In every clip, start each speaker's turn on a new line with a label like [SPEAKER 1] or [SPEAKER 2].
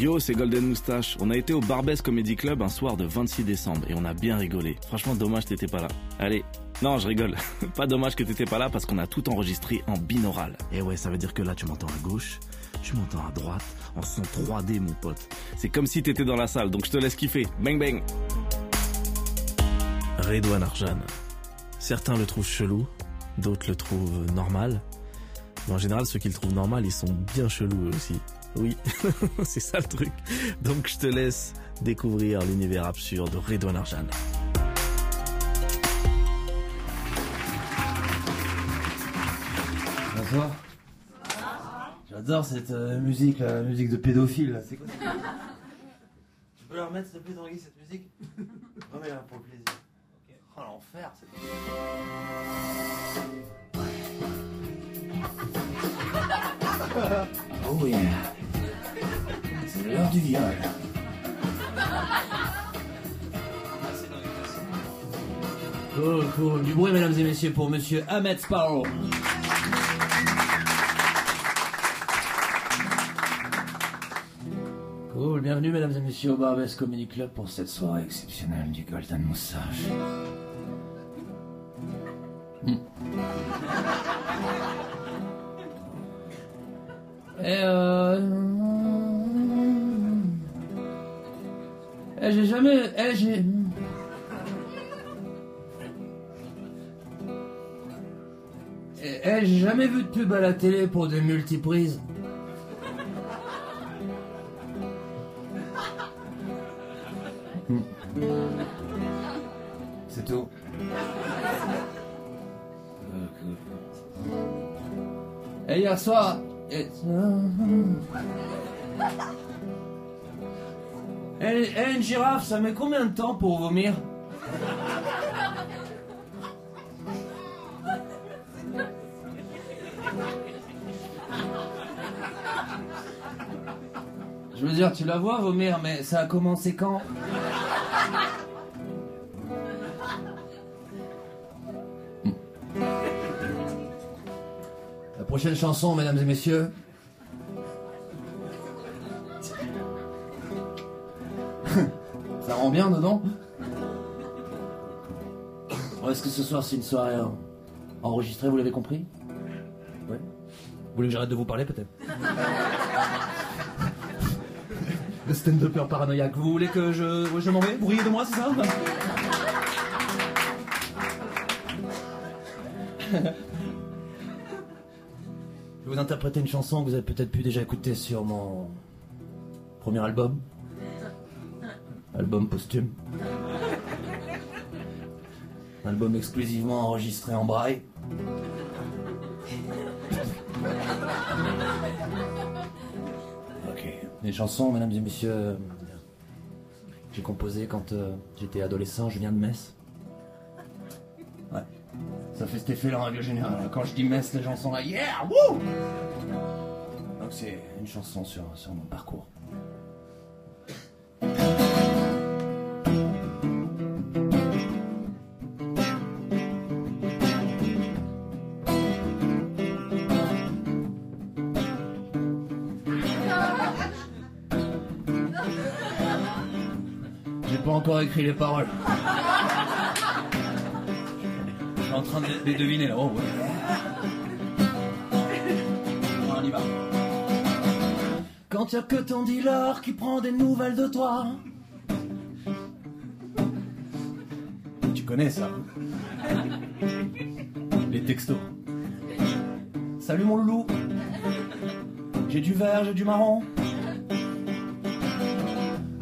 [SPEAKER 1] Yo, c'est Golden Moustache. On a été au Barbès Comedy Club un soir de 26 décembre et on a bien rigolé. Franchement, dommage que t'étais pas là. Allez. Non, je rigole. pas dommage que t'étais pas là parce qu'on a tout enregistré en binaural. Et ouais, ça veut dire que là, tu m'entends à gauche, tu m'entends à droite, en son 3D, mon pote. C'est comme si t'étais dans la salle, donc je te laisse kiffer. Bang bang. Redouane Arjan. Certains le trouvent chelou, d'autres le trouvent normal. Mais en général, ceux qui le trouvent normal, ils sont bien chelous eux aussi. Oui, c'est ça le truc. Donc je te laisse découvrir l'univers absurde de Redouane Arjan.
[SPEAKER 2] Bonsoir. J'adore cette euh, musique, la musique de pédophile. là. C'est quoi Tu peux la remettre s'il te plaît, Tanguy, cette musique? Remets-la pour le plaisir. Oh l'enfer, c'est
[SPEAKER 3] Oh yeah. Du viol.
[SPEAKER 4] Cool, cool. Du bruit, mesdames et messieurs, pour monsieur Ahmed Sparrow. Cool, bienvenue, mesdames et messieurs, au Barbès Comedy Club pour cette soirée exceptionnelle du Golden Moustache. Hmm. Et euh... Eh, j'ai jamais... Eh, j'ai... Eh, eh, j'ai jamais vu de pub à la télé pour des multiprises.
[SPEAKER 2] C'est tout.
[SPEAKER 4] Et hier soir. Et, Eh, eh, une girafe, ça met combien de temps pour vomir Je veux dire, tu la vois vomir, mais ça a commencé quand La prochaine chanson, mesdames et messieurs. Rend bien dedans. Est-ce que ce soir c'est une soirée enregistrée, vous l'avez compris? Ouais. Vous voulez que j'arrête de vous parler peut-être? Le stand-upper paranoïaque, vous voulez que je, je m'en vais? Vous riez de moi, c'est ça? Je vais vous interpréter une chanson que vous avez peut-être pu déjà écouter sur mon premier album. Album posthume. Album exclusivement enregistré en braille. Ok. Les chansons, mesdames et messieurs, j'ai composé quand euh, j'étais adolescent, je viens de Metz. Ouais. Ça fait cet effet-là en règle générale. Quand je dis Metz, les gens sont là, yeah, wouh Donc c'est une chanson sur, sur mon parcours. Pas encore écrit les paroles. Je suis en train de les deviner là. Oh, ouais. On y va. Quand y a que ton dealer qui prend des nouvelles de toi. Tu connais ça Les textos. Salut mon loulou. J'ai du vert, j'ai du marron.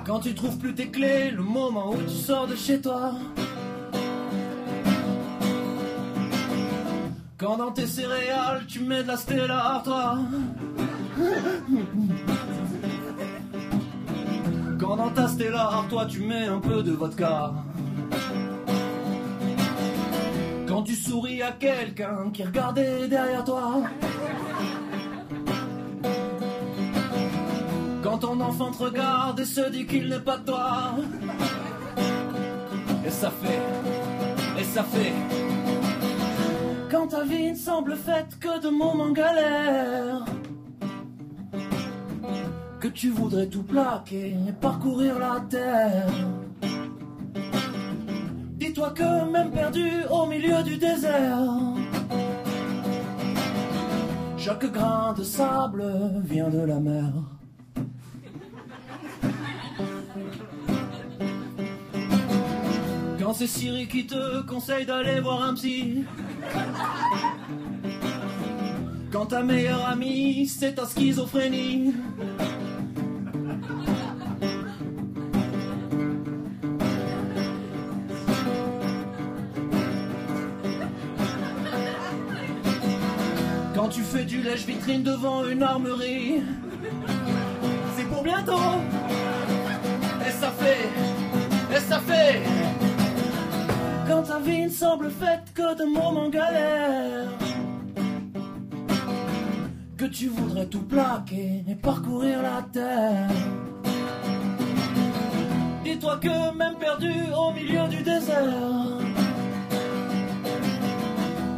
[SPEAKER 4] Quand tu trouves plus tes clés, le moment où tu sors de chez toi. Quand dans tes céréales, tu mets de la Stella, toi. Quand dans ta Stella, toi, tu mets un peu de vodka. Quand tu souris à quelqu'un qui regardait derrière toi. Quand ton enfant te regarde et se dit qu'il n'est pas toi. Et ça fait, et ça fait. Quand ta vie ne semble faite que de moments galères. que tu voudrais tout plaquer et parcourir la terre. Dis-toi que même perdu au milieu du désert, chaque grain de sable vient de la mer. C'est Siri qui te conseille d'aller voir un psy. Quand ta meilleure amie, c'est ta schizophrénie. Quand tu fais du lèche-vitrine devant une armerie, c'est pour bientôt. Et ça fait, et ça fait. Ta vie ne semble faite que de moments galères, que tu voudrais tout plaquer et parcourir la terre. Dis-toi que même perdu au milieu du désert,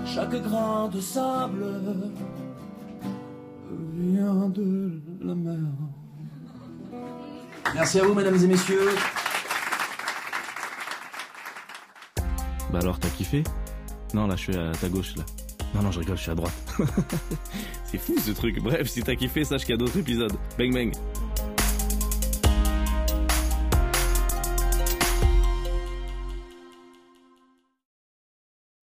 [SPEAKER 4] chaque grain de sable vient de la mer.
[SPEAKER 3] Merci à vous, mesdames et messieurs.
[SPEAKER 1] Bah alors, t'as kiffé? Non, là, je suis à ta gauche, là. Non, non, je rigole, je suis à droite. C'est fou ce truc. Bref, si t'as kiffé, sache qu'il y a d'autres épisodes. Bang bang